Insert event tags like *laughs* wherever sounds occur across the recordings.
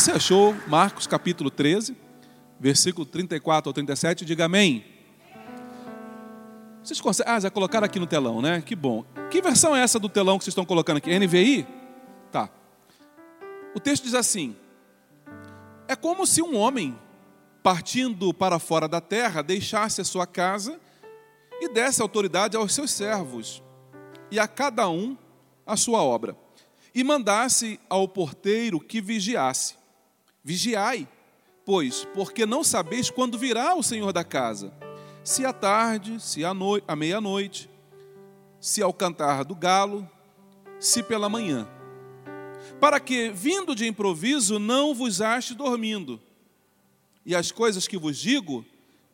Você achou Marcos capítulo 13, versículo 34 ao 37? Diga amém. Vocês conseguem. Ah, já colocaram aqui no telão, né? Que bom. Que versão é essa do telão que vocês estão colocando aqui? NVI? Tá. O texto diz assim: É como se um homem, partindo para fora da terra, deixasse a sua casa e desse autoridade aos seus servos, e a cada um a sua obra, e mandasse ao porteiro que vigiasse. Vigiai, pois, porque não sabeis quando virá o Senhor da casa, se à tarde, se à, à meia-noite, se ao cantar do galo, se pela manhã. Para que, vindo de improviso, não vos ache dormindo. E as coisas que vos digo,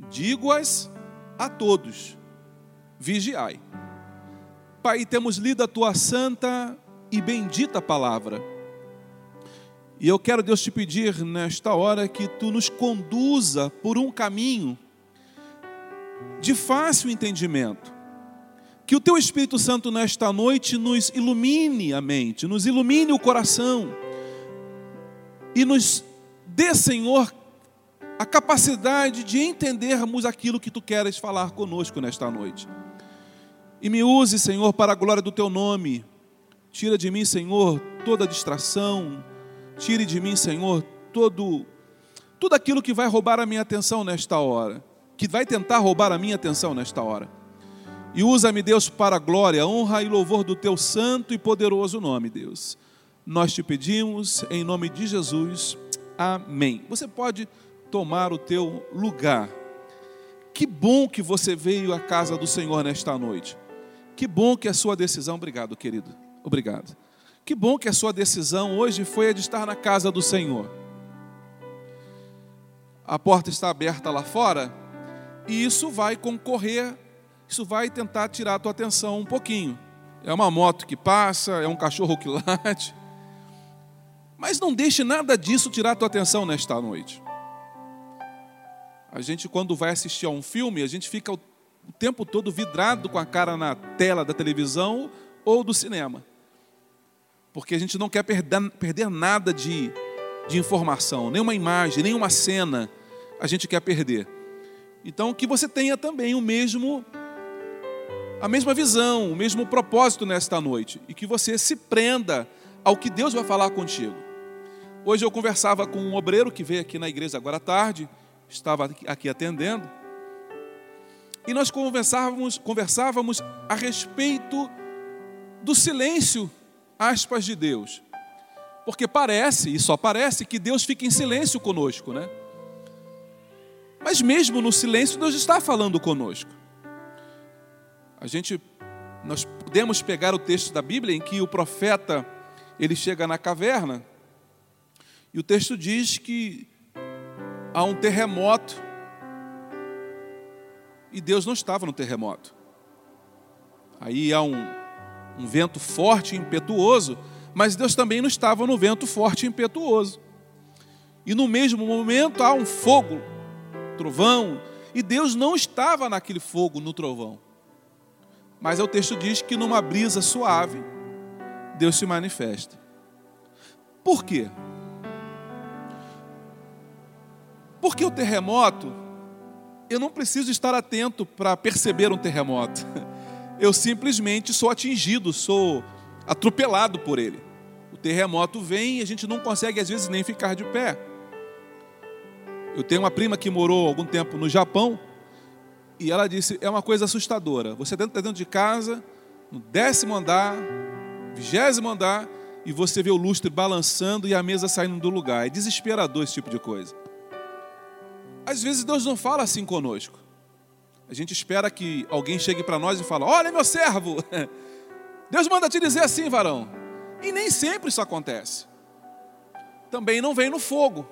digo-as a todos. Vigiai. Pai, temos lido a tua santa e bendita palavra e eu quero, Deus, te pedir nesta hora que tu nos conduza por um caminho de fácil entendimento. Que o teu Espírito Santo nesta noite nos ilumine a mente, nos ilumine o coração e nos dê, Senhor, a capacidade de entendermos aquilo que tu queres falar conosco nesta noite. E me use, Senhor, para a glória do teu nome. Tira de mim, Senhor, toda distração, Tire de mim, Senhor, todo tudo aquilo que vai roubar a minha atenção nesta hora, que vai tentar roubar a minha atenção nesta hora. E usa-me, Deus, para a glória, honra e louvor do teu santo e poderoso nome, Deus. Nós te pedimos em nome de Jesus. Amém. Você pode tomar o teu lugar. Que bom que você veio à casa do Senhor nesta noite. Que bom que é a sua decisão. Obrigado, querido. Obrigado. Que bom que a sua decisão hoje foi a de estar na casa do Senhor. A porta está aberta lá fora e isso vai concorrer, isso vai tentar tirar a tua atenção um pouquinho. É uma moto que passa, é um cachorro que *laughs* late. Mas não deixe nada disso tirar a tua atenção nesta noite. A gente, quando vai assistir a um filme, a gente fica o tempo todo vidrado com a cara na tela da televisão ou do cinema porque a gente não quer perder, perder nada de, de informação, nenhuma imagem, nenhuma cena a gente quer perder. Então, que você tenha também o mesmo, a mesma visão, o mesmo propósito nesta noite e que você se prenda ao que Deus vai falar contigo. Hoje eu conversava com um obreiro que veio aqui na igreja agora à tarde, estava aqui atendendo, e nós conversávamos, conversávamos a respeito do silêncio aspas de Deus. Porque parece, e só parece, que Deus fica em silêncio conosco, né? Mas mesmo no silêncio, Deus está falando conosco. A gente, nós podemos pegar o texto da Bíblia em que o profeta, ele chega na caverna, e o texto diz que há um terremoto, e Deus não estava no terremoto. Aí há um, um vento forte e impetuoso, mas Deus também não estava no vento forte e impetuoso. E no mesmo momento há um fogo, trovão, e Deus não estava naquele fogo, no trovão. Mas o texto diz que numa brisa suave, Deus se manifesta. Por quê? Porque o terremoto, eu não preciso estar atento para perceber um terremoto. *laughs* eu simplesmente sou atingido, sou atropelado por ele. O terremoto vem e a gente não consegue, às vezes, nem ficar de pé. Eu tenho uma prima que morou algum tempo no Japão e ela disse: é uma coisa assustadora. Você está dentro de casa, no décimo andar, vigésimo andar, e você vê o lustre balançando e a mesa saindo do lugar. É desesperador esse tipo de coisa. às vezes Deus não fala assim conosco. A gente espera que alguém chegue para nós e fale: Olha, meu servo, *laughs* Deus manda te dizer assim, varão. E nem sempre isso acontece. Também não vem no fogo.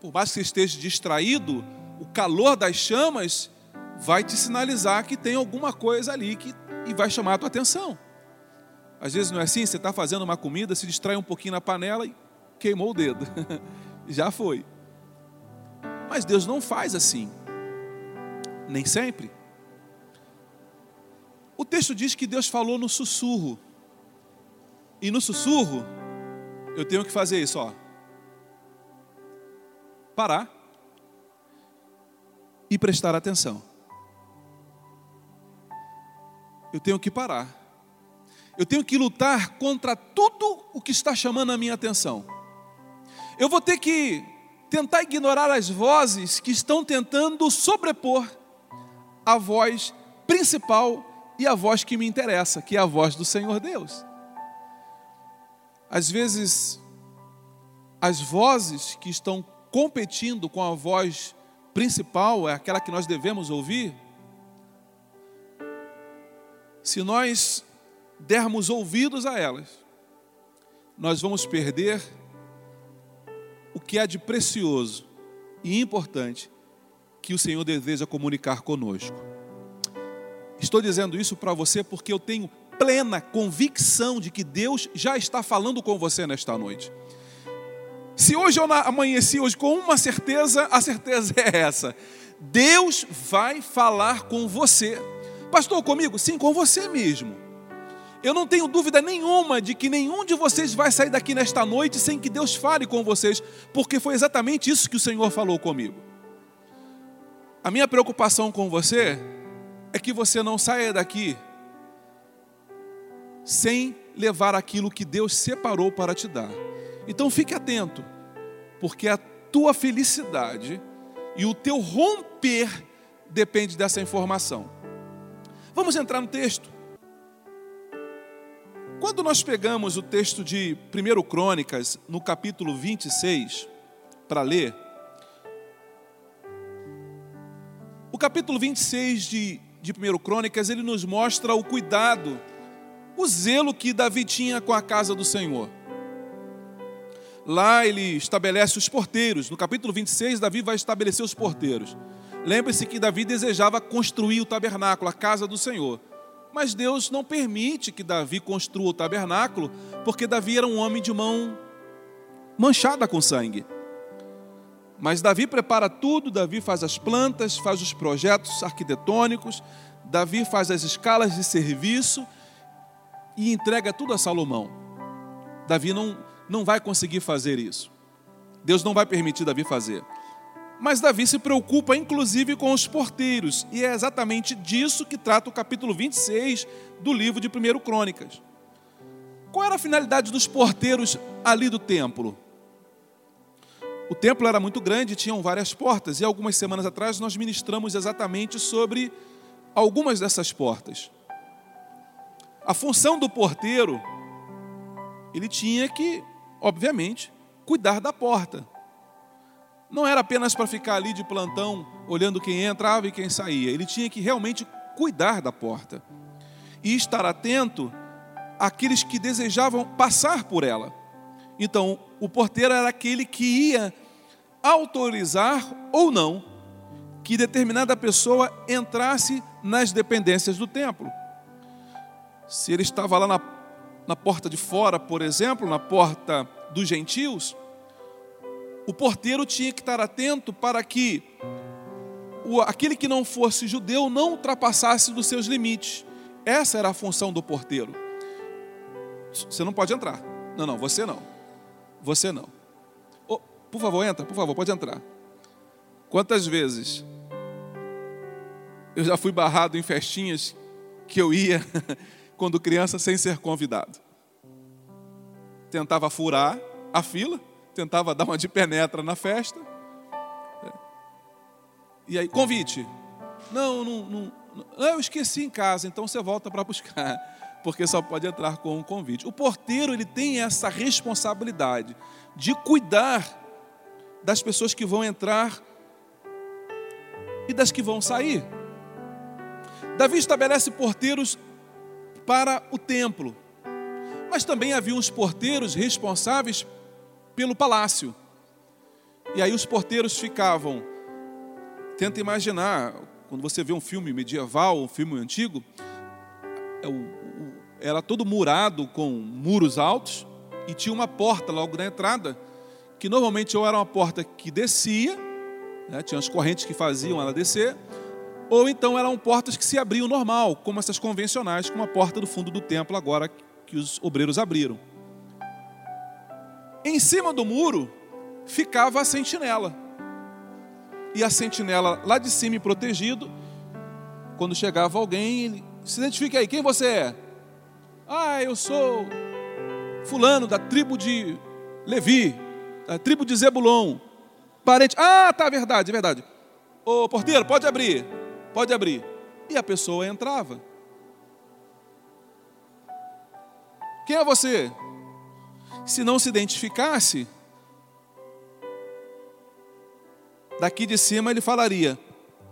Por mais que você esteja distraído, o calor das chamas vai te sinalizar que tem alguma coisa ali que, e vai chamar a tua atenção. Às vezes não é assim, você está fazendo uma comida, se distrai um pouquinho na panela e queimou o dedo. *laughs* Já foi. Mas Deus não faz assim. Nem sempre. O texto diz que Deus falou no sussurro. E no sussurro, eu tenho que fazer isso, ó. Parar e prestar atenção. Eu tenho que parar. Eu tenho que lutar contra tudo o que está chamando a minha atenção. Eu vou ter que tentar ignorar as vozes que estão tentando sobrepor a voz principal e a voz que me interessa, que é a voz do Senhor Deus. Às vezes, as vozes que estão competindo com a voz principal, é aquela que nós devemos ouvir, se nós dermos ouvidos a elas, nós vamos perder o que é de precioso e importante que o Senhor deseja comunicar conosco. Estou dizendo isso para você porque eu tenho plena convicção de que Deus já está falando com você nesta noite. Se hoje eu amanheci hoje com uma certeza, a certeza *laughs* é essa: Deus vai falar com você. Pastor, comigo? Sim, com você mesmo. Eu não tenho dúvida nenhuma de que nenhum de vocês vai sair daqui nesta noite sem que Deus fale com vocês, porque foi exatamente isso que o Senhor falou comigo. A minha preocupação com você é que você não saia daqui sem levar aquilo que Deus separou para te dar. Então fique atento, porque a tua felicidade e o teu romper depende dessa informação. Vamos entrar no texto. Quando nós pegamos o texto de 1 Crônicas, no capítulo 26, para ler, o capítulo 26 de, de 1 Crônicas, ele nos mostra o cuidado, o zelo que Davi tinha com a casa do Senhor. Lá ele estabelece os porteiros. No capítulo 26, Davi vai estabelecer os porteiros. Lembre-se que Davi desejava construir o tabernáculo, a casa do Senhor. Mas Deus não permite que Davi construa o tabernáculo, porque Davi era um homem de mão manchada com sangue. Mas Davi prepara tudo, Davi faz as plantas, faz os projetos arquitetônicos, Davi faz as escalas de serviço e entrega tudo a Salomão. Davi não, não vai conseguir fazer isso. Deus não vai permitir Davi fazer. Mas Davi se preocupa inclusive com os porteiros, e é exatamente disso que trata o capítulo 26 do livro de 1 Crônicas. Qual era a finalidade dos porteiros ali do templo? O templo era muito grande, tinham várias portas, e algumas semanas atrás nós ministramos exatamente sobre algumas dessas portas. A função do porteiro, ele tinha que, obviamente, cuidar da porta não era apenas para ficar ali de plantão, olhando quem entrava e quem saía. Ele tinha que realmente cuidar da porta e estar atento àqueles que desejavam passar por ela. Então, o porteiro era aquele que ia autorizar ou não que determinada pessoa entrasse nas dependências do templo. Se ele estava lá na, na porta de fora, por exemplo, na porta dos gentios, o porteiro tinha que estar atento para que o, aquele que não fosse judeu não ultrapassasse dos seus limites. Essa era a função do porteiro. Você não pode entrar. Não, não, você não. Você não. Por favor, entra, por favor, pode entrar. Quantas vezes eu já fui barrado em festinhas que eu ia *laughs* quando criança sem ser convidado? Tentava furar a fila tentava dar uma de penetra na festa. E aí, convite. Não, não, não, não, eu esqueci em casa, então você volta para buscar, *laughs* porque só pode entrar com um convite. O porteiro ele tem essa responsabilidade de cuidar das pessoas que vão entrar e das que vão sair. Davi estabelece porteiros para o templo, mas também havia os porteiros responsáveis pelo palácio. E aí os porteiros ficavam. Tenta imaginar, quando você vê um filme medieval, um filme antigo, é era todo murado com muros altos e tinha uma porta logo na entrada, que normalmente ou era uma porta que descia, né, tinha as correntes que faziam ela descer, ou então eram portas que se abriam normal, como essas convencionais, como a porta do fundo do templo agora que os obreiros abriram. Em cima do muro ficava a sentinela. E a sentinela lá de cima protegido, quando chegava alguém, ele se identifica aí, quem você é? Ah, eu sou fulano da tribo de Levi, da tribo de Zebulon, parente. Ah, tá, verdade, verdade. Ô porteiro, pode abrir, pode abrir. E a pessoa entrava. Quem é você? Se não se identificasse, daqui de cima ele falaria: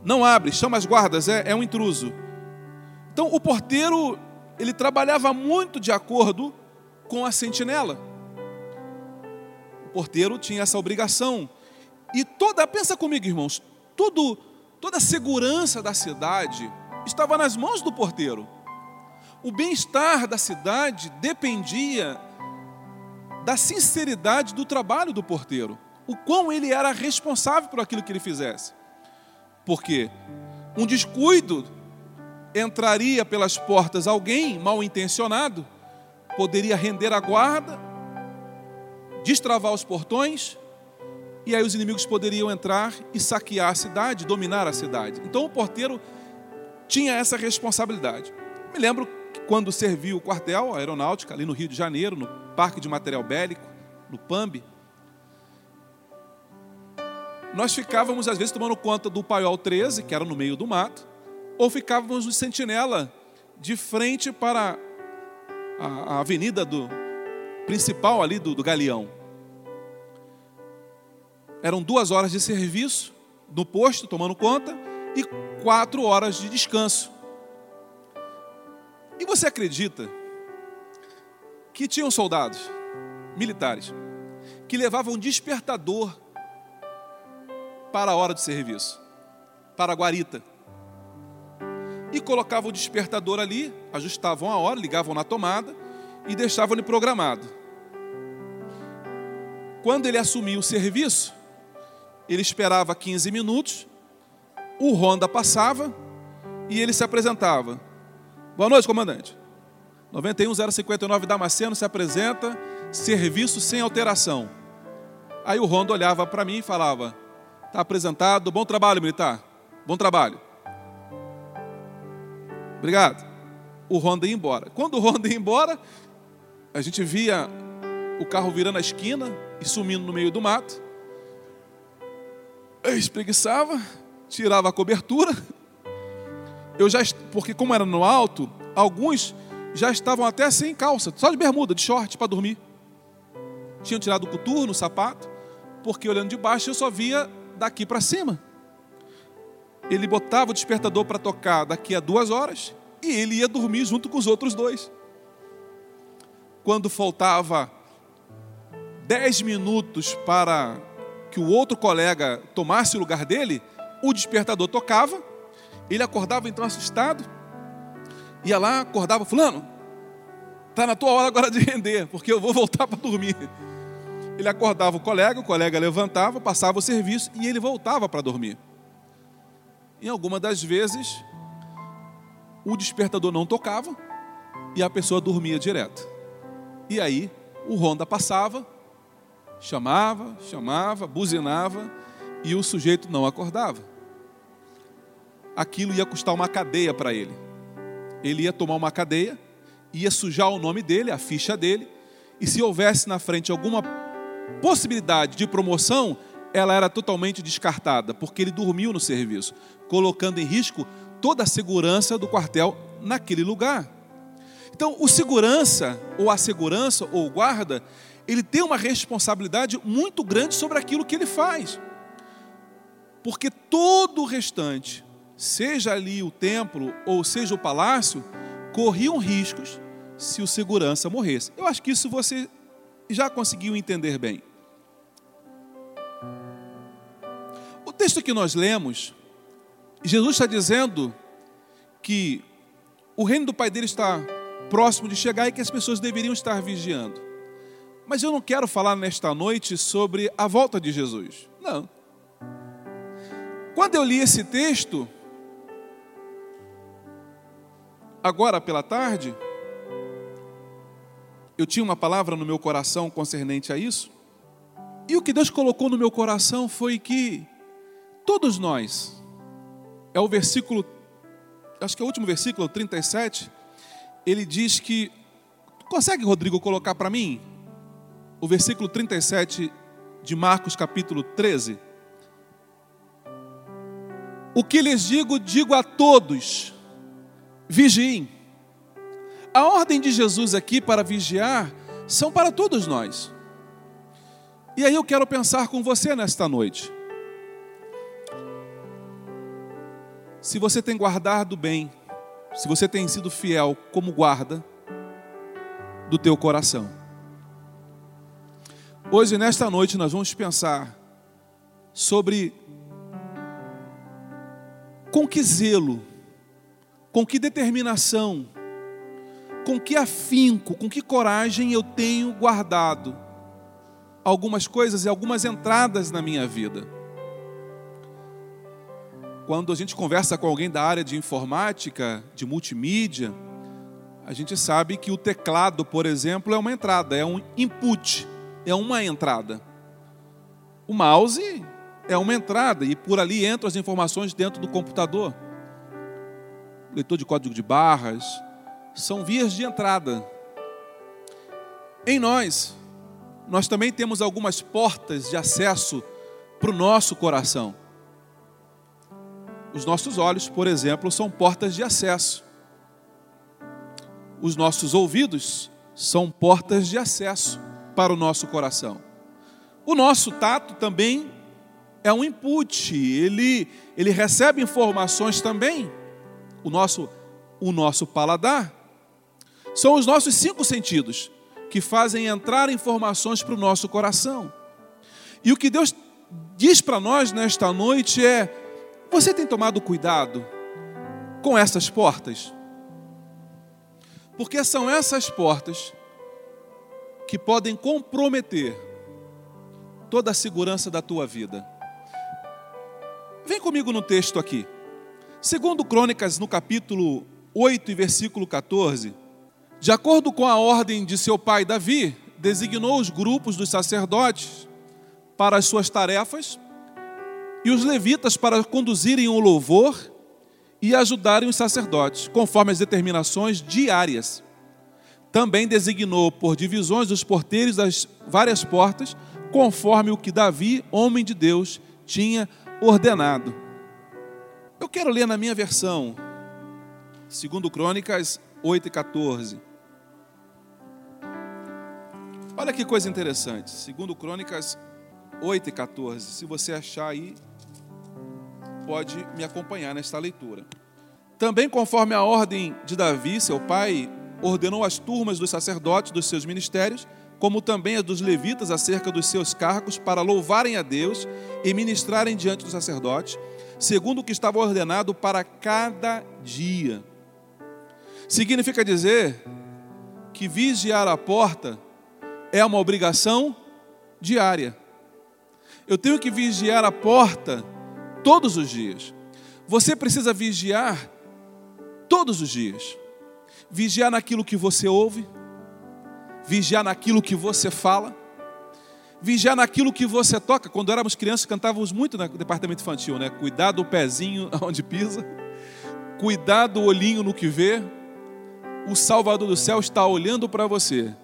Não abre, chama as guardas, é, é um intruso. Então o porteiro, ele trabalhava muito de acordo com a sentinela. Porteiro tinha essa obrigação. E toda, pensa comigo, irmãos, tudo, toda a segurança da cidade estava nas mãos do porteiro. O bem-estar da cidade dependia da sinceridade do trabalho do porteiro, o quão ele era responsável por aquilo que ele fizesse. Porque um descuido entraria pelas portas alguém mal intencionado, poderia render a guarda, destravar os portões, e aí os inimigos poderiam entrar e saquear a cidade, dominar a cidade. Então o porteiro tinha essa responsabilidade. Me lembro quando serviu o quartel, a aeronáutica, ali no Rio de Janeiro, no Parque de Material Bélico, no PAMB, nós ficávamos às vezes tomando conta do Paiol 13, que era no meio do mato, ou ficávamos no sentinela, de frente para a, a avenida do principal ali do, do Galeão. Eram duas horas de serviço no posto, tomando conta, e quatro horas de descanso. E você acredita que tinham soldados militares que levavam despertador para a hora de serviço, para a guarita. E colocavam o despertador ali, ajustavam a hora, ligavam na tomada e deixavam ele programado. Quando ele assumia o serviço, ele esperava 15 minutos, o Honda passava e ele se apresentava. Boa noite, comandante. 91059 Damasceno se apresenta, serviço sem alteração. Aí o Rondo olhava para mim e falava: Está apresentado, bom trabalho, militar, bom trabalho. Obrigado. O Honda ia embora. Quando o Honda ia embora, a gente via o carro virando a esquina e sumindo no meio do mato. Eu espreguiçava, tirava a cobertura eu já, porque como era no alto, alguns já estavam até sem calça, só de bermuda, de short para dormir. Tinham tirado o coturno, o sapato, porque olhando de baixo eu só via daqui para cima. Ele botava o despertador para tocar daqui a duas horas e ele ia dormir junto com os outros dois. Quando faltava dez minutos para que o outro colega tomasse o lugar dele, o despertador tocava ele acordava então assustado, ia lá, acordava, fulano, está na tua hora agora de render, porque eu vou voltar para dormir. Ele acordava o colega, o colega levantava, passava o serviço e ele voltava para dormir. Em alguma das vezes, o despertador não tocava e a pessoa dormia direto. E aí, o Honda passava, chamava, chamava, buzinava e o sujeito não acordava aquilo ia custar uma cadeia para ele. Ele ia tomar uma cadeia, ia sujar o nome dele, a ficha dele, e se houvesse na frente alguma possibilidade de promoção, ela era totalmente descartada, porque ele dormiu no serviço, colocando em risco toda a segurança do quartel naquele lugar. Então, o segurança, ou a segurança, ou o guarda, ele tem uma responsabilidade muito grande sobre aquilo que ele faz. porque todo o restante, seja ali o templo ou seja o palácio, corriam riscos se o segurança morresse. Eu acho que isso você já conseguiu entender bem. O texto que nós lemos, Jesus está dizendo que o reino do Pai dele está próximo de chegar e que as pessoas deveriam estar vigiando. Mas eu não quero falar nesta noite sobre a volta de Jesus. Não. Quando eu li esse texto, agora pela tarde, eu tinha uma palavra no meu coração concernente a isso. E o que Deus colocou no meu coração foi que todos nós, é o versículo, acho que é o último versículo, 37, ele diz que, consegue, Rodrigo, colocar para mim? O versículo 37 de Marcos, capítulo 13. O que lhes digo, digo a todos: vigiem. A ordem de Jesus aqui para vigiar são para todos nós. E aí eu quero pensar com você nesta noite. Se você tem guardado bem se você tem sido fiel como guarda do teu coração. Hoje, nesta noite, nós vamos pensar sobre com que zelo, com que determinação, com que afinco, com que coragem eu tenho guardado algumas coisas e algumas entradas na minha vida. Quando a gente conversa com alguém da área de informática, de multimídia, a gente sabe que o teclado, por exemplo, é uma entrada, é um input, é uma entrada. O mouse é uma entrada e por ali entram as informações dentro do computador. Leitor de código de barras, são vias de entrada. Em nós, nós também temos algumas portas de acesso para o nosso coração. Os nossos olhos, por exemplo, são portas de acesso. Os nossos ouvidos são portas de acesso para o nosso coração. O nosso tato também é um input, ele, ele recebe informações também. O nosso, o nosso paladar são os nossos cinco sentidos que fazem entrar informações para o nosso coração. E o que Deus diz para nós nesta noite é: você tem tomado cuidado com essas portas? Porque são essas portas que podem comprometer toda a segurança da tua vida. Vem comigo no texto aqui. Segundo Crônicas, no capítulo 8 e versículo 14, de acordo com a ordem de seu pai Davi, designou os grupos dos sacerdotes para as suas tarefas e os levitas para conduzirem o louvor e ajudarem os sacerdotes, conforme as determinações diárias. Também designou por divisões os porteiros das várias portas, conforme o que Davi, homem de Deus, tinha ordenado. Eu quero ler na minha versão, segundo Crônicas 8 e 14. Olha que coisa interessante, segundo Crônicas 8 e 14. Se você achar aí, pode me acompanhar nesta leitura. Também, conforme a ordem de Davi, seu pai, ordenou as turmas dos sacerdotes dos seus ministérios, como também as dos levitas acerca dos seus cargos, para louvarem a Deus e ministrarem diante dos sacerdotes, segundo o que estava ordenado para cada dia. Significa dizer que vigiar a porta é uma obrigação diária. Eu tenho que vigiar a porta todos os dias. Você precisa vigiar todos os dias. Vigiar naquilo que você ouve, vigiar naquilo que você fala, vigiar naquilo que você toca. Quando éramos crianças, cantávamos muito no departamento infantil, né? Cuidar do pezinho *laughs* onde pisa, cuidar do olhinho no que vê. O Salvador do céu está olhando para você.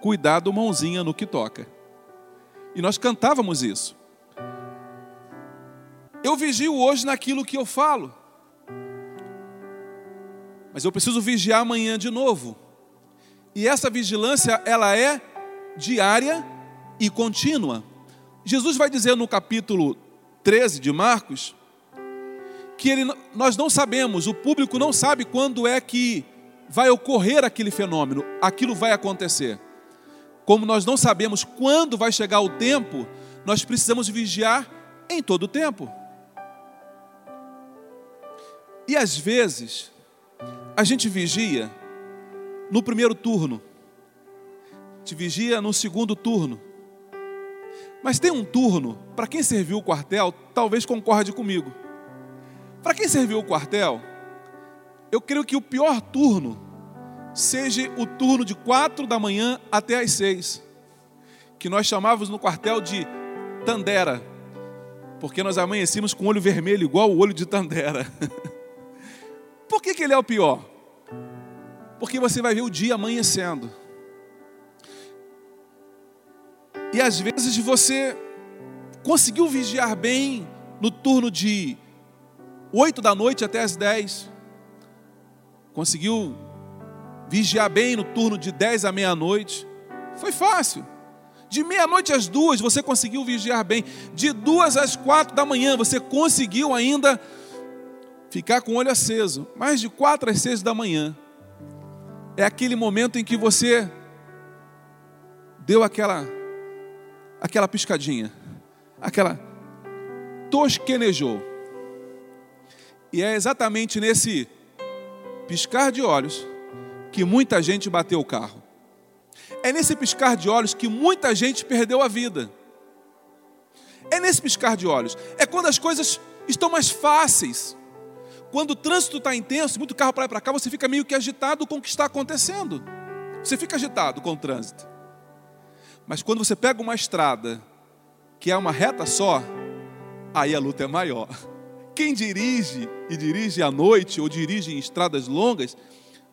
Cuidado, mãozinha no que toca. E nós cantávamos isso. Eu vigio hoje naquilo que eu falo. Mas eu preciso vigiar amanhã de novo. E essa vigilância, ela é diária e contínua. Jesus vai dizer no capítulo 13 de Marcos, que ele, nós não sabemos, o público não sabe quando é que vai ocorrer aquele fenômeno, aquilo vai acontecer. Como nós não sabemos quando vai chegar o tempo, nós precisamos vigiar em todo o tempo. E às vezes, a gente vigia no primeiro turno, te vigia no segundo turno. Mas tem um turno, para quem serviu o quartel, talvez concorde comigo. Para quem serviu o quartel, eu creio que o pior turno seja o turno de quatro da manhã até as seis, que nós chamávamos no quartel de Tandera, porque nós amanhecíamos com o olho vermelho, igual o olho de Tandera. *laughs* Por que, que ele é o pior? Porque você vai ver o dia amanhecendo. E às vezes você conseguiu vigiar bem no turno de 8 da noite até as 10. Conseguiu vigiar bem no turno de 10 à meia-noite. Foi fácil. De meia-noite às duas você conseguiu vigiar bem. De duas às quatro da manhã você conseguiu ainda ficar com o olho aceso. Mas de quatro às seis da manhã é aquele momento em que você deu aquela aquela piscadinha, aquela tosquenejou. E é exatamente nesse piscar de olhos que muita gente bateu o carro. É nesse piscar de olhos que muita gente perdeu a vida. É nesse piscar de olhos. É quando as coisas estão mais fáceis. Quando o trânsito está intenso, muito carro para lá e para cá, você fica meio que agitado com o que está acontecendo. Você fica agitado com o trânsito. Mas quando você pega uma estrada que é uma reta só, aí a luta é maior. Quem dirige e dirige à noite ou dirige em estradas longas,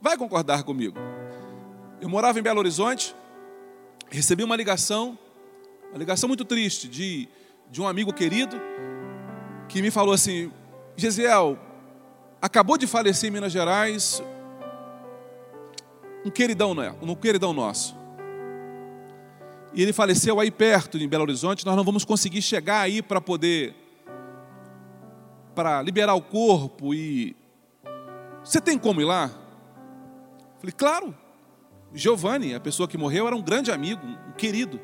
vai concordar comigo. Eu morava em Belo Horizonte, recebi uma ligação, uma ligação muito triste de, de um amigo querido que me falou assim: Gesiel, acabou de falecer em Minas Gerais um queridão, né? um queridão nosso. E ele faleceu aí perto, em Belo Horizonte. Nós não vamos conseguir chegar aí para poder para liberar o corpo e você tem como ir lá? Falei, claro. Giovanni, a pessoa que morreu, era um grande amigo, um querido.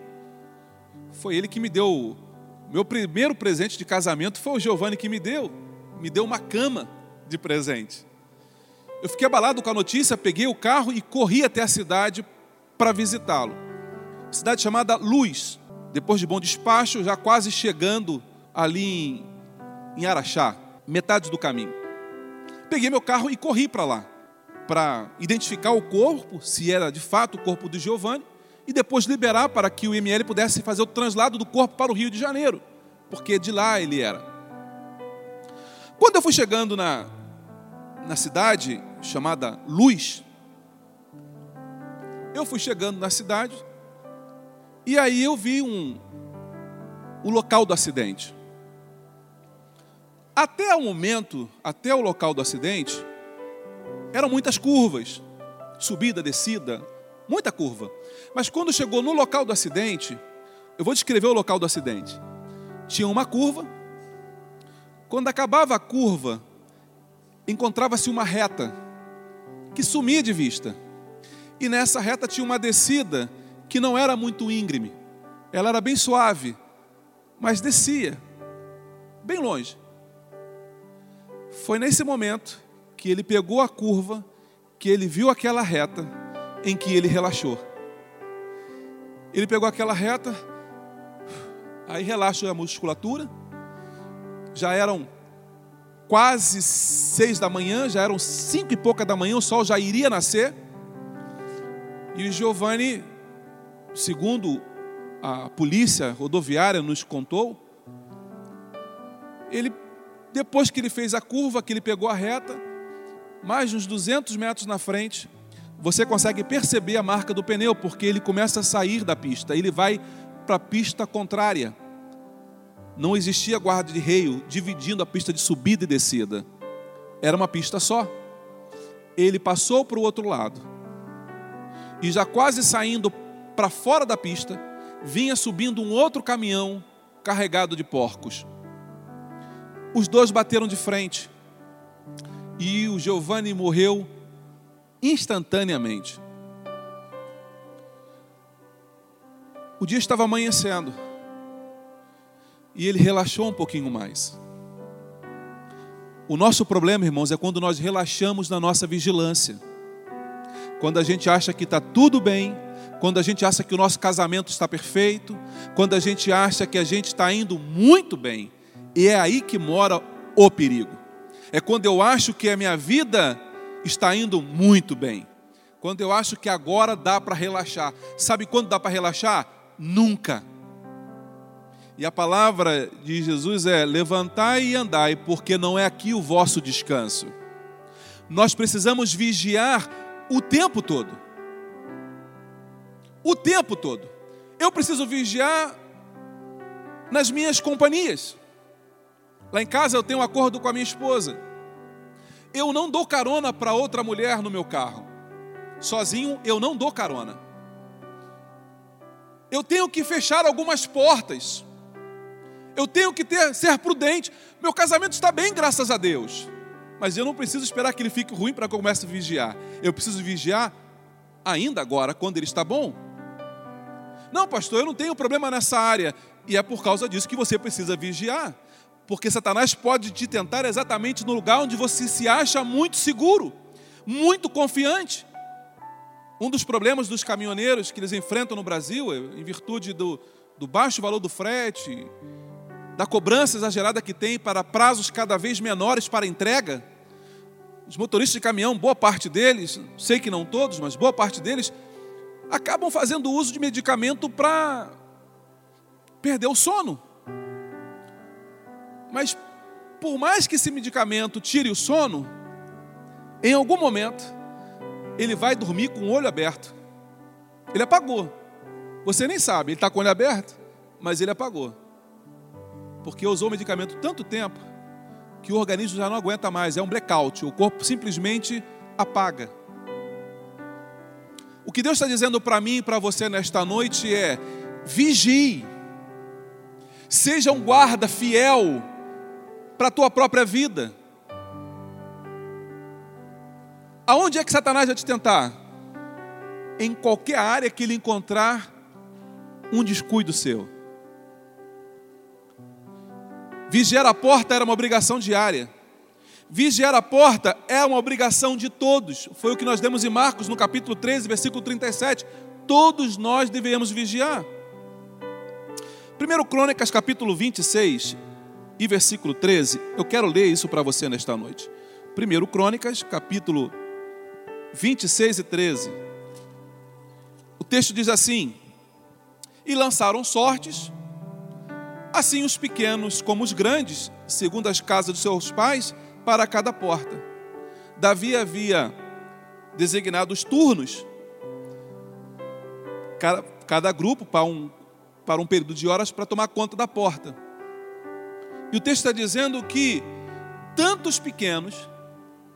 Foi ele que me deu. Meu primeiro presente de casamento foi o Giovanni que me deu. Me deu uma cama de presente. Eu fiquei abalado com a notícia, peguei o carro e corri até a cidade para visitá-lo. Cidade chamada Luz. Depois de bom despacho, já quase chegando ali em, em Araxá, metade do caminho. Peguei meu carro e corri para lá para identificar o corpo, se era de fato o corpo de Giovanni, e depois liberar para que o ML pudesse fazer o translado do corpo para o Rio de Janeiro, porque de lá ele era. Quando eu fui chegando na, na cidade chamada Luz, eu fui chegando na cidade e aí eu vi um, o local do acidente. Até o momento, até o local do acidente, eram muitas curvas, subida, descida, muita curva. Mas quando chegou no local do acidente, eu vou descrever o local do acidente. Tinha uma curva. Quando acabava a curva, encontrava-se uma reta que sumia de vista. E nessa reta tinha uma descida que não era muito íngreme. Ela era bem suave, mas descia bem longe. Foi nesse momento que ele pegou a curva, que ele viu aquela reta, em que ele relaxou. Ele pegou aquela reta, aí relaxou a musculatura, já eram quase seis da manhã, já eram cinco e pouca da manhã, o sol já iria nascer. E o Giovanni, segundo a polícia rodoviária nos contou, ele depois que ele fez a curva, que ele pegou a reta, mais uns 200 metros na frente, você consegue perceber a marca do pneu, porque ele começa a sair da pista, ele vai para a pista contrária. Não existia guarda de reio dividindo a pista de subida e descida. Era uma pista só. Ele passou para o outro lado. E já quase saindo para fora da pista, vinha subindo um outro caminhão carregado de porcos. os dois bateram de frente. E o Giovanni morreu instantaneamente. O dia estava amanhecendo. E ele relaxou um pouquinho mais. O nosso problema, irmãos, é quando nós relaxamos na nossa vigilância. Quando a gente acha que está tudo bem, quando a gente acha que o nosso casamento está perfeito, quando a gente acha que a gente está indo muito bem. E é aí que mora o perigo. É quando eu acho que a minha vida está indo muito bem. Quando eu acho que agora dá para relaxar. Sabe quando dá para relaxar? Nunca. E a palavra de Jesus é: levantai e andai, porque não é aqui o vosso descanso. Nós precisamos vigiar o tempo todo. O tempo todo. Eu preciso vigiar nas minhas companhias. Lá em casa eu tenho um acordo com a minha esposa. Eu não dou carona para outra mulher no meu carro. Sozinho eu não dou carona. Eu tenho que fechar algumas portas. Eu tenho que ter, ser prudente. Meu casamento está bem, graças a Deus. Mas eu não preciso esperar que ele fique ruim para que eu comece a vigiar. Eu preciso vigiar ainda agora, quando ele está bom. Não, pastor, eu não tenho problema nessa área. E é por causa disso que você precisa vigiar. Porque Satanás pode te tentar exatamente no lugar onde você se acha muito seguro, muito confiante. Um dos problemas dos caminhoneiros que eles enfrentam no Brasil, em virtude do, do baixo valor do frete, da cobrança exagerada que tem para prazos cada vez menores para entrega, os motoristas de caminhão, boa parte deles, sei que não todos, mas boa parte deles, acabam fazendo uso de medicamento para perder o sono. Mas por mais que esse medicamento tire o sono, em algum momento ele vai dormir com o olho aberto. Ele apagou. Você nem sabe, ele está com o olho aberto, mas ele apagou. Porque usou o medicamento tanto tempo que o organismo já não aguenta mais, é um blackout, o corpo simplesmente apaga. O que Deus está dizendo para mim e para você nesta noite é: vigie, seja um guarda fiel para a tua própria vida. Aonde é que Satanás vai te tentar? Em qualquer área que ele encontrar um descuido seu. Vigiar a porta era uma obrigação diária. Vigiar a porta é uma obrigação de todos. Foi o que nós demos em Marcos, no capítulo 13, versículo 37. Todos nós devemos vigiar. 1 Crônicas, capítulo 26 e versículo 13. Eu quero ler isso para você nesta noite. 1 Crônicas, capítulo 26 e 13. O texto diz assim: E lançaram sortes Assim os pequenos como os grandes, segundo as casas dos seus pais, para cada porta. Davi havia designado os turnos, cada, cada grupo para um, para um período de horas para tomar conta da porta. E o texto está dizendo que tanto os pequenos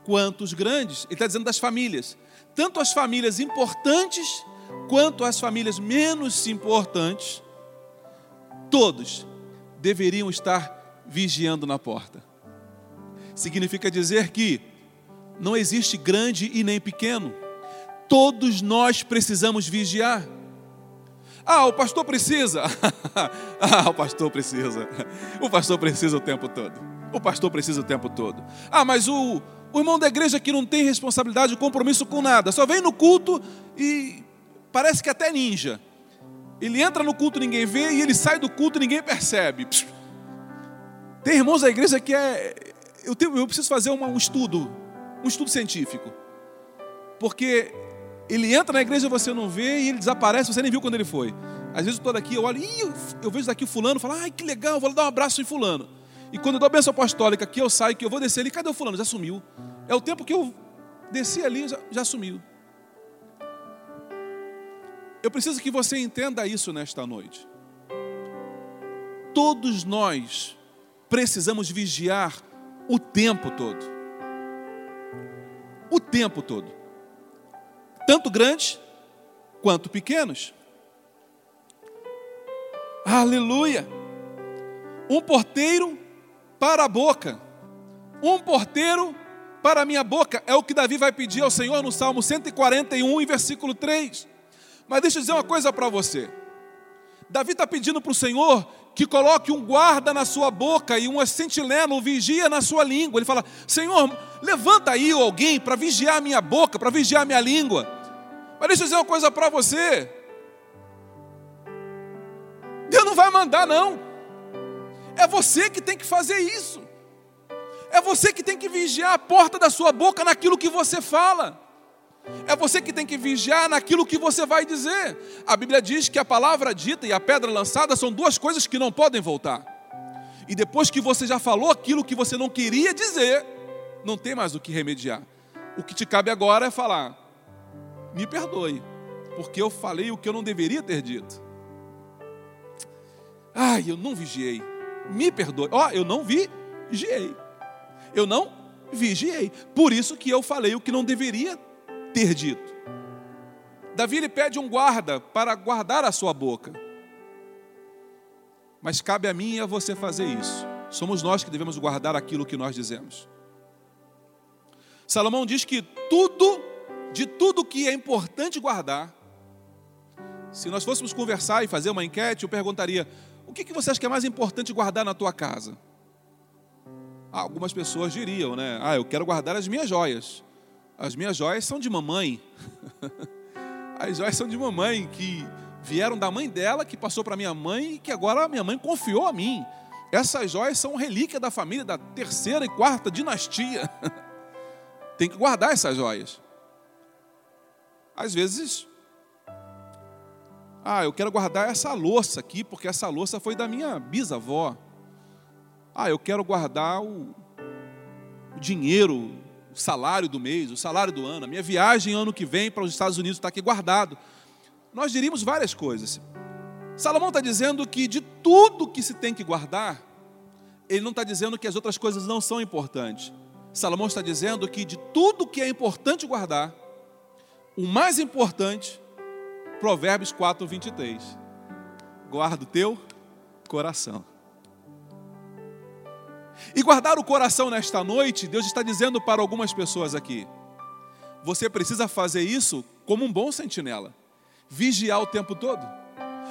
quanto os grandes, ele está dizendo das famílias, tanto as famílias importantes quanto as famílias menos importantes, todos deveriam estar vigiando na porta. Significa dizer que não existe grande e nem pequeno. Todos nós precisamos vigiar. Ah, o pastor precisa. *laughs* ah, o pastor precisa. O pastor precisa o tempo todo. O pastor precisa o tempo todo. Ah, mas o, o irmão da igreja que não tem responsabilidade, compromisso com nada, só vem no culto e parece que até ninja. Ele entra no culto, ninguém vê, e ele sai do culto, ninguém percebe. Tem irmãos da igreja que é. Eu, tenho, eu preciso fazer uma, um estudo, um estudo científico. Porque ele entra na igreja, você não vê, e ele desaparece, você nem viu quando ele foi. Às vezes eu estou daqui, eu olho, Ih, eu vejo daqui o fulano, falo, ai que legal, vou dar um abraço em fulano. E quando eu dou a bênção apostólica, que eu saio, que eu vou descer ali, cadê o fulano? Já sumiu. É o tempo que eu desci ali, já, já sumiu. Eu preciso que você entenda isso nesta noite. Todos nós precisamos vigiar o tempo todo. O tempo todo. Tanto grandes quanto pequenos. Aleluia! Um porteiro para a boca. Um porteiro para a minha boca. É o que Davi vai pedir ao Senhor no Salmo 141, em versículo 3. Mas deixa eu dizer uma coisa para você. Davi está pedindo para o Senhor que coloque um guarda na sua boca e um sentinela, um vigia na sua língua. Ele fala: Senhor, levanta aí alguém para vigiar a minha boca, para vigiar a minha língua. Mas deixa eu dizer uma coisa para você. Deus não vai mandar, não. É você que tem que fazer isso. É você que tem que vigiar a porta da sua boca naquilo que você fala. É você que tem que vigiar naquilo que você vai dizer. A Bíblia diz que a palavra dita e a pedra lançada são duas coisas que não podem voltar. E depois que você já falou aquilo que você não queria dizer, não tem mais o que remediar. O que te cabe agora é falar: me perdoe, porque eu falei o que eu não deveria ter dito. Ai, eu não vigiei. Me perdoe. Ó, oh, eu não vigiei. Eu não vigiei. Por isso que eu falei o que não deveria ter dito. Davi lhe pede um guarda para guardar a sua boca. Mas cabe a mim e a você fazer isso. Somos nós que devemos guardar aquilo que nós dizemos. Salomão diz que tudo, de tudo que é importante guardar, se nós fôssemos conversar e fazer uma enquete, eu perguntaria: o que, você acha que é mais importante guardar na tua casa? Ah, algumas pessoas diriam, né? Ah, eu quero guardar as minhas joias. As minhas joias são de mamãe. *laughs* As joias são de mamãe, que vieram da mãe dela, que passou para minha mãe e que agora minha mãe confiou a mim. Essas joias são relíquia da família da terceira e quarta dinastia. *laughs* Tem que guardar essas joias. Às vezes, ah, eu quero guardar essa louça aqui, porque essa louça foi da minha bisavó. Ah, eu quero guardar o, o dinheiro o salário do mês, o salário do ano, a minha viagem ano que vem para os Estados Unidos está aqui guardado. Nós diríamos várias coisas. Salomão está dizendo que de tudo que se tem que guardar, ele não está dizendo que as outras coisas não são importantes. Salomão está dizendo que de tudo que é importante guardar, o mais importante, Provérbios 4, 23. Guarda o teu coração. E guardar o coração nesta noite, Deus está dizendo para algumas pessoas aqui: você precisa fazer isso como um bom sentinela, vigiar o tempo todo.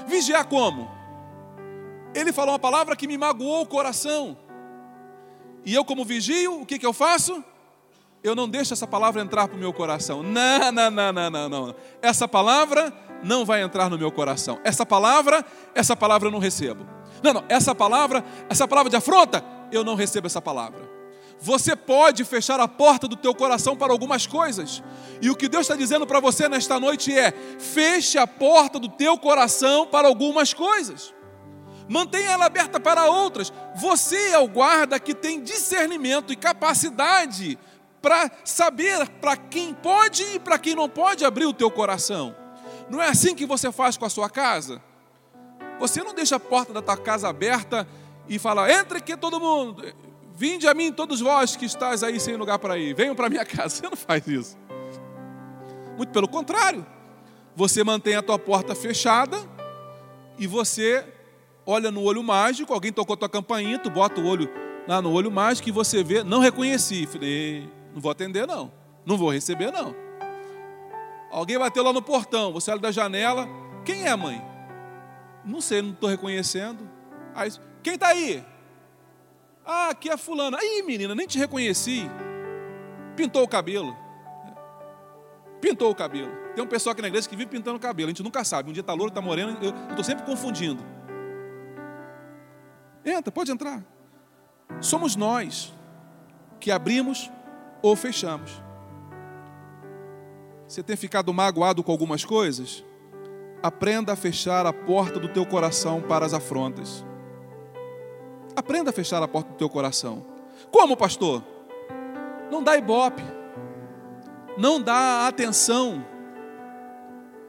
Vigiar como? Ele falou uma palavra que me magoou o coração. E eu, como vigio, o que, que eu faço? Eu não deixo essa palavra entrar para o meu coração. Não, não, não, não, não, não. Essa palavra não vai entrar no meu coração. Essa palavra, essa palavra eu não recebo. Não, não, essa palavra, essa palavra de afronta, eu não recebo essa palavra. Você pode fechar a porta do teu coração para algumas coisas. E o que Deus está dizendo para você nesta noite é: feche a porta do teu coração para algumas coisas. Mantenha ela aberta para outras. Você é o guarda que tem discernimento e capacidade para saber para quem pode e para quem não pode abrir o teu coração. Não é assim que você faz com a sua casa? Você não deixa a porta da tua casa aberta e fala: entre aqui todo mundo, vinde a mim todos vós que estáis aí sem lugar para ir, venham para minha *laughs* casa. Você não faz isso. Muito pelo contrário, você mantém a tua porta fechada e você olha no olho mágico, alguém tocou tua campainha, tu bota o olho lá no olho mágico e você vê, não reconheci. Falei, não vou atender não, não vou receber não. Alguém bateu lá no portão, você olha da janela, quem é mãe? Não sei, não estou reconhecendo. Aí, quem está aí? Ah, aqui é fulana. Aí, menina, nem te reconheci. Pintou o cabelo. Pintou o cabelo. Tem um pessoal aqui na igreja que vive pintando o cabelo. A gente nunca sabe. Um dia está louro, está moreno. Eu estou sempre confundindo. Entra, pode entrar. Somos nós que abrimos ou fechamos. Você tem ficado magoado com algumas coisas? Aprenda a fechar a porta do teu coração para as afrontas. Aprenda a fechar a porta do teu coração. Como, pastor? Não dá ibope. Não dá atenção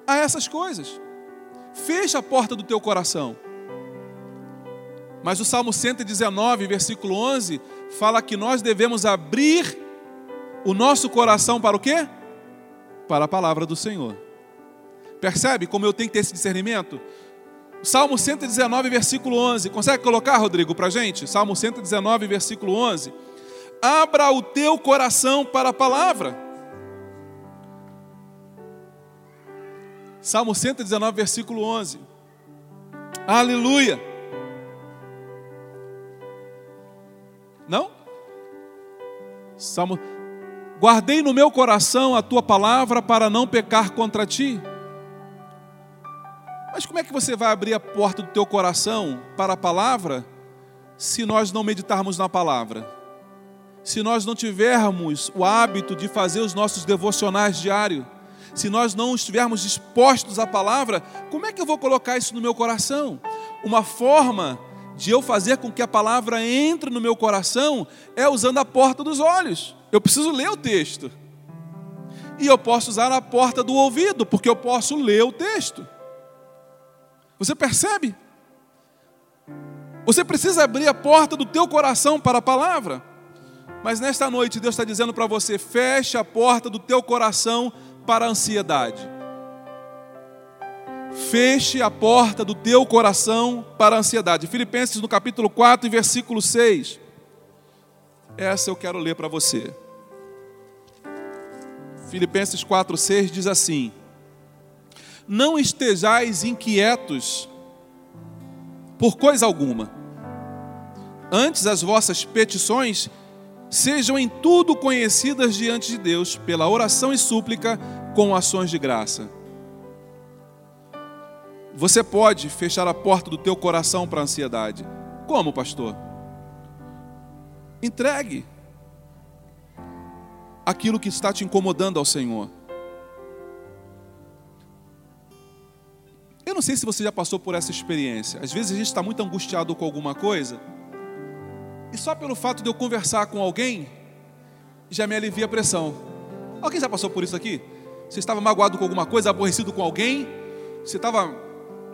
a essas coisas. Fecha a porta do teu coração. Mas o Salmo 119, versículo 11, fala que nós devemos abrir o nosso coração para o quê? Para a palavra do Senhor. Percebe como eu tenho que ter esse discernimento? Salmo 119, versículo 11. Consegue colocar, Rodrigo, para gente? Salmo 119, versículo 11. Abra o teu coração para a palavra. Salmo 119, versículo 11. Aleluia. Não? Salmo. Guardei no meu coração a tua palavra para não pecar contra ti. Mas como é que você vai abrir a porta do teu coração para a palavra se nós não meditarmos na palavra? Se nós não tivermos o hábito de fazer os nossos devocionais diários? Se nós não estivermos dispostos à palavra, como é que eu vou colocar isso no meu coração? Uma forma de eu fazer com que a palavra entre no meu coração é usando a porta dos olhos. Eu preciso ler o texto. E eu posso usar a porta do ouvido, porque eu posso ler o texto. Você percebe? Você precisa abrir a porta do teu coração para a palavra. Mas nesta noite Deus está dizendo para você: feche a porta do teu coração para a ansiedade. Feche a porta do teu coração para a ansiedade. Filipenses no capítulo 4, versículo 6. Essa eu quero ler para você. Filipenses 4, 6 diz assim: não estejais inquietos por coisa alguma. Antes as vossas petições sejam em tudo conhecidas diante de Deus pela oração e súplica com ações de graça. Você pode fechar a porta do teu coração para a ansiedade. Como, pastor? Entregue aquilo que está te incomodando ao Senhor. Eu não sei se você já passou por essa experiência. Às vezes a gente está muito angustiado com alguma coisa, e só pelo fato de eu conversar com alguém, já me alivia a pressão. Alguém já passou por isso aqui? Você estava magoado com alguma coisa, aborrecido com alguém, você estava.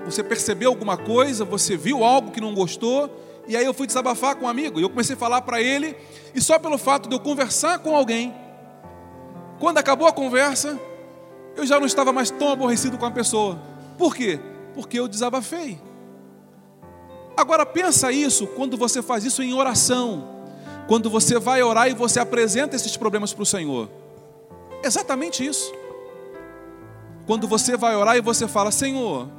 Você percebeu alguma coisa, você viu algo que não gostou, e aí eu fui desabafar com um amigo, e eu comecei a falar para ele, e só pelo fato de eu conversar com alguém, quando acabou a conversa, eu já não estava mais tão aborrecido com a pessoa. Por quê? Porque eu desabafei. Agora pensa isso quando você faz isso em oração. Quando você vai orar e você apresenta esses problemas para o Senhor. Exatamente isso. Quando você vai orar e você fala: Senhor,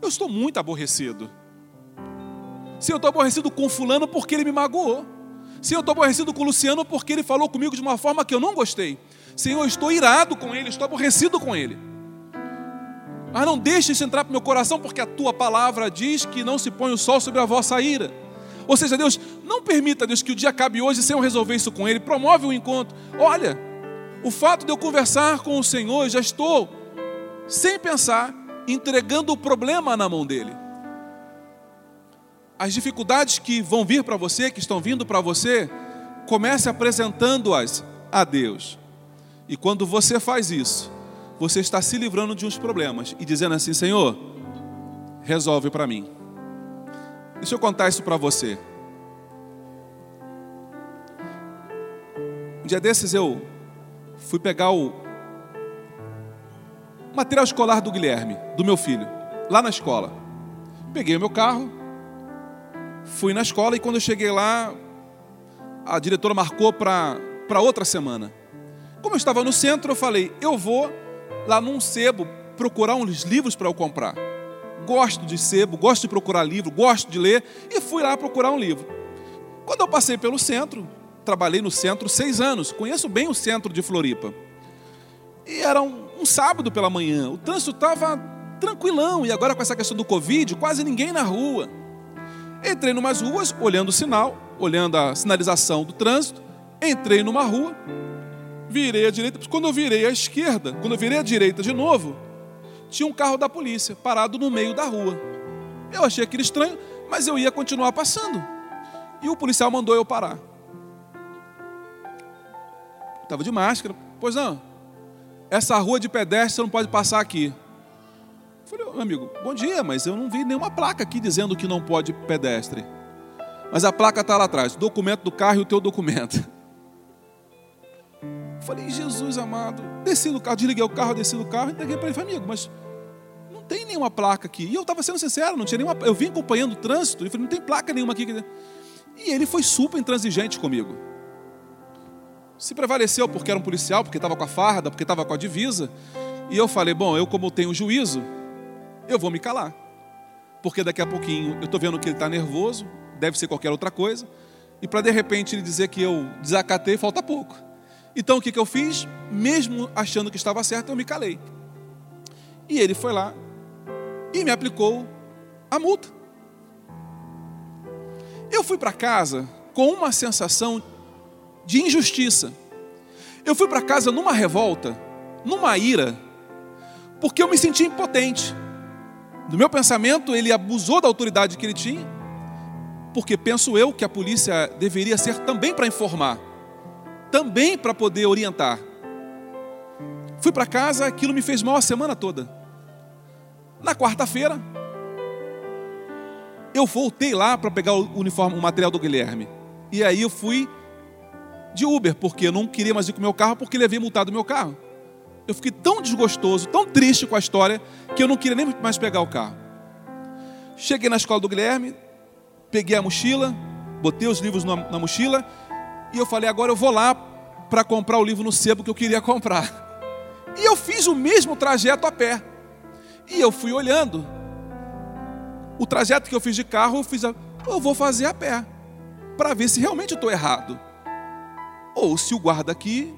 eu estou muito aborrecido. Se eu estou aborrecido com fulano porque ele me magoou. Se eu estou aborrecido com Luciano porque ele falou comigo de uma forma que eu não gostei. Senhor, eu estou irado com ele, estou aborrecido com ele. Mas não deixe isso entrar para o meu coração, porque a tua palavra diz que não se põe o sol sobre a vossa ira. Ou seja, Deus, não permita, Deus, que o dia acabe hoje sem eu resolver isso com Ele. Promove o encontro. Olha, o fato de eu conversar com o Senhor, já estou, sem pensar, entregando o problema na mão dEle. As dificuldades que vão vir para você, que estão vindo para você, comece apresentando-as a Deus. E quando você faz isso, você está se livrando de uns problemas e dizendo assim: Senhor, resolve para mim. Deixa eu contar isso para você. Um dia desses eu fui pegar o material escolar do Guilherme, do meu filho, lá na escola. Peguei o meu carro, fui na escola e quando eu cheguei lá, a diretora marcou para outra semana. Como eu estava no centro, eu falei: eu vou lá num sebo procurar uns livros para eu comprar. Gosto de sebo, gosto de procurar livro, gosto de ler e fui lá procurar um livro. Quando eu passei pelo centro, trabalhei no centro seis anos, conheço bem o centro de Floripa. E era um, um sábado pela manhã, o trânsito estava tranquilão, e agora com essa questão do Covid, quase ninguém na rua. Entrei numas ruas, olhando o sinal, olhando a sinalização do trânsito, entrei numa rua, virei à direita. Quando eu virei à esquerda, quando eu virei à direita de novo, tinha um carro da polícia parado no meio da rua. Eu achei aquilo estranho, mas eu ia continuar passando. E o policial mandou eu parar. Estava de máscara. Pois não, essa rua de pedestre você não pode passar aqui. Eu falei, meu amigo, bom dia, mas eu não vi nenhuma placa aqui dizendo que não pode pedestre. Mas a placa está lá atrás, documento do carro e o teu documento. *laughs* Falei, Jesus amado, desci do carro, desliguei o carro, desci do carro, entreguei para ele, falei, amigo, mas não tem nenhuma placa aqui. E eu estava sendo sincero, não tinha nenhuma. Eu vim acompanhando o trânsito e falei, não tem placa nenhuma aqui. E ele foi super intransigente comigo. Se prevaleceu porque era um policial, porque estava com a farda, porque estava com a divisa. E eu falei, bom, eu como tenho juízo, eu vou me calar. Porque daqui a pouquinho eu estou vendo que ele está nervoso, deve ser qualquer outra coisa. E para de repente ele dizer que eu desacatei, falta pouco. Então o que, que eu fiz? Mesmo achando que estava certo, eu me calei. E ele foi lá e me aplicou a multa. Eu fui para casa com uma sensação de injustiça. Eu fui para casa numa revolta, numa ira, porque eu me senti impotente. No meu pensamento, ele abusou da autoridade que ele tinha, porque penso eu que a polícia deveria ser também para informar, também para poder orientar. Fui para casa, aquilo me fez mal a semana toda. Na quarta-feira, eu voltei lá para pegar o uniforme, o material do Guilherme. E aí eu fui de Uber, porque eu não queria mais ir com o meu carro, porque levei multado o meu carro. Eu fiquei tão desgostoso, tão triste com a história, que eu não queria nem mais pegar o carro. Cheguei na escola do Guilherme, peguei a mochila, botei os livros na, na mochila, e eu falei, agora eu vou lá para comprar o livro no sebo que eu queria comprar. E eu fiz o mesmo trajeto a pé. E eu fui olhando o trajeto que eu fiz de carro, eu fiz, a, eu vou fazer a pé, para ver se realmente eu estou errado. Ou se o guarda aqui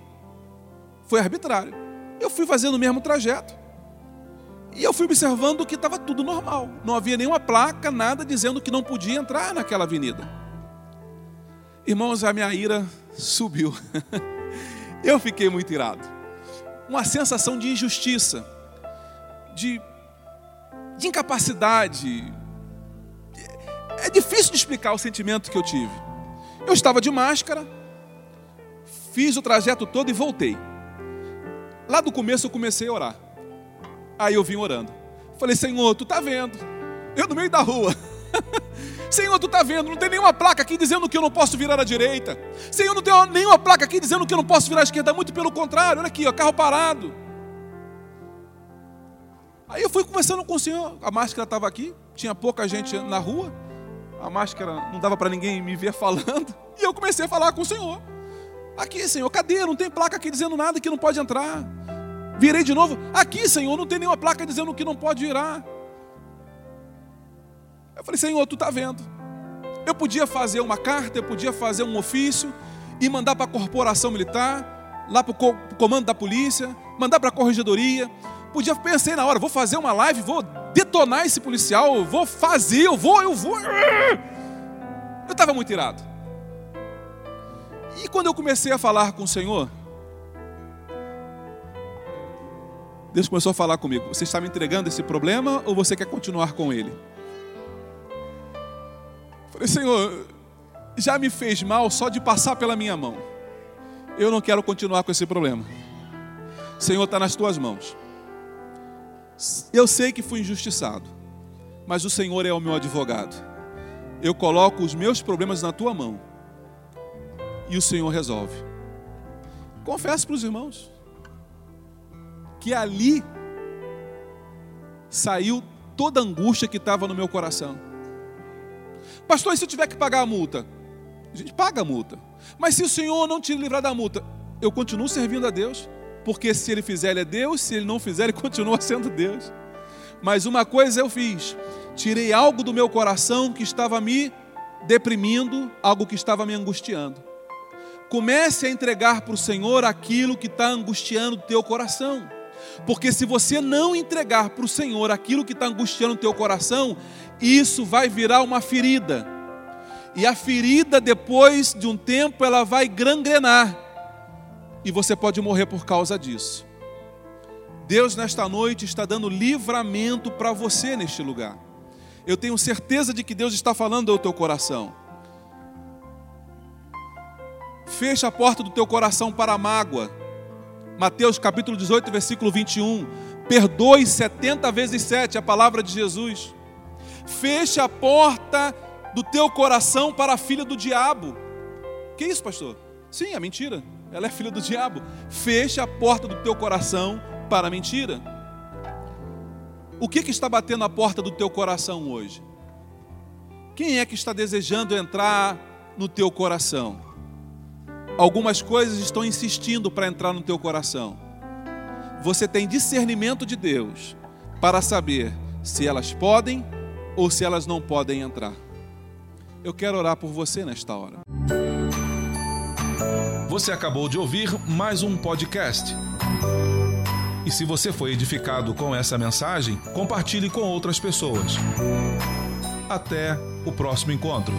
foi arbitrário. Eu fui fazendo o mesmo trajeto. E eu fui observando que estava tudo normal. Não havia nenhuma placa, nada dizendo que não podia entrar naquela avenida. Irmãos, a minha ira subiu. *laughs* eu fiquei muito irado. Uma sensação de injustiça, de, de incapacidade, é difícil de explicar o sentimento que eu tive. Eu estava de máscara, fiz o trajeto todo e voltei. Lá do começo eu comecei a orar. Aí eu vim orando. Falei, Senhor, tu tá vendo? Eu no meio da rua. *laughs* *laughs* Senhor, tu tá vendo? Não tem nenhuma placa aqui dizendo que eu não posso virar à direita. Senhor, não tem nenhuma placa aqui dizendo que eu não posso virar à esquerda. Muito pelo contrário, olha aqui, ó, carro parado. Aí eu fui conversando com o Senhor. A máscara estava aqui, tinha pouca gente na rua a máscara não dava para ninguém me ver falando. *laughs* E eu comecei a falar com o Senhor. Aqui, Senhor, cadê? Não tem placa aqui dizendo nada que não pode entrar. Virei de novo. Aqui, Senhor, não tem nenhuma placa dizendo que não pode virar. Eu falei, Senhor, tu está vendo. Eu podia fazer uma carta, eu podia fazer um ofício e mandar para a corporação militar, lá para o comando da polícia, mandar para a corregedoria. Podia pensei na hora, vou fazer uma live, vou detonar esse policial, vou fazer, eu vou, eu vou. Eu estava muito irado. E quando eu comecei a falar com o Senhor, Deus começou a falar comigo: Você está me entregando esse problema ou você quer continuar com ele? Falei, Senhor, já me fez mal só de passar pela minha mão. Eu não quero continuar com esse problema. Senhor, está nas tuas mãos. Eu sei que fui injustiçado, mas o Senhor é o meu advogado. Eu coloco os meus problemas na tua mão e o Senhor resolve. Confesso para os irmãos que ali saiu toda a angústia que estava no meu coração. Pastor, e se eu tiver que pagar a multa? A gente paga a multa. Mas se o Senhor não te livrar da multa, eu continuo servindo a Deus. Porque se ele fizer, ele é Deus, se ele não fizer, ele *laughs* continua sendo Deus. Mas uma coisa eu fiz: tirei algo do meu coração que estava me deprimindo, algo que estava me angustiando. Comece a entregar para o Senhor aquilo que está angustiando o teu coração. Porque se você não entregar para o Senhor aquilo que está angustiando o teu coração, isso vai virar uma ferida. E a ferida, depois de um tempo, ela vai gangrenar e você pode morrer por causa disso. Deus, nesta noite, está dando livramento para você neste lugar. Eu tenho certeza de que Deus está falando ao teu coração. Fecha a porta do teu coração para a mágoa. Mateus capítulo 18, versículo 21. Perdoe 70 vezes 7, a palavra de Jesus. Fecha a porta do teu coração para a filha do diabo. Que isso, pastor? Sim, é mentira ela é filha do diabo. Fecha a porta do teu coração para a mentira. O que, que está batendo a porta do teu coração hoje? Quem é que está desejando entrar no teu coração? Algumas coisas estão insistindo para entrar no teu coração. Você tem discernimento de Deus para saber se elas podem ou se elas não podem entrar. Eu quero orar por você nesta hora. Você acabou de ouvir mais um podcast. E se você foi edificado com essa mensagem, compartilhe com outras pessoas. Até o próximo encontro.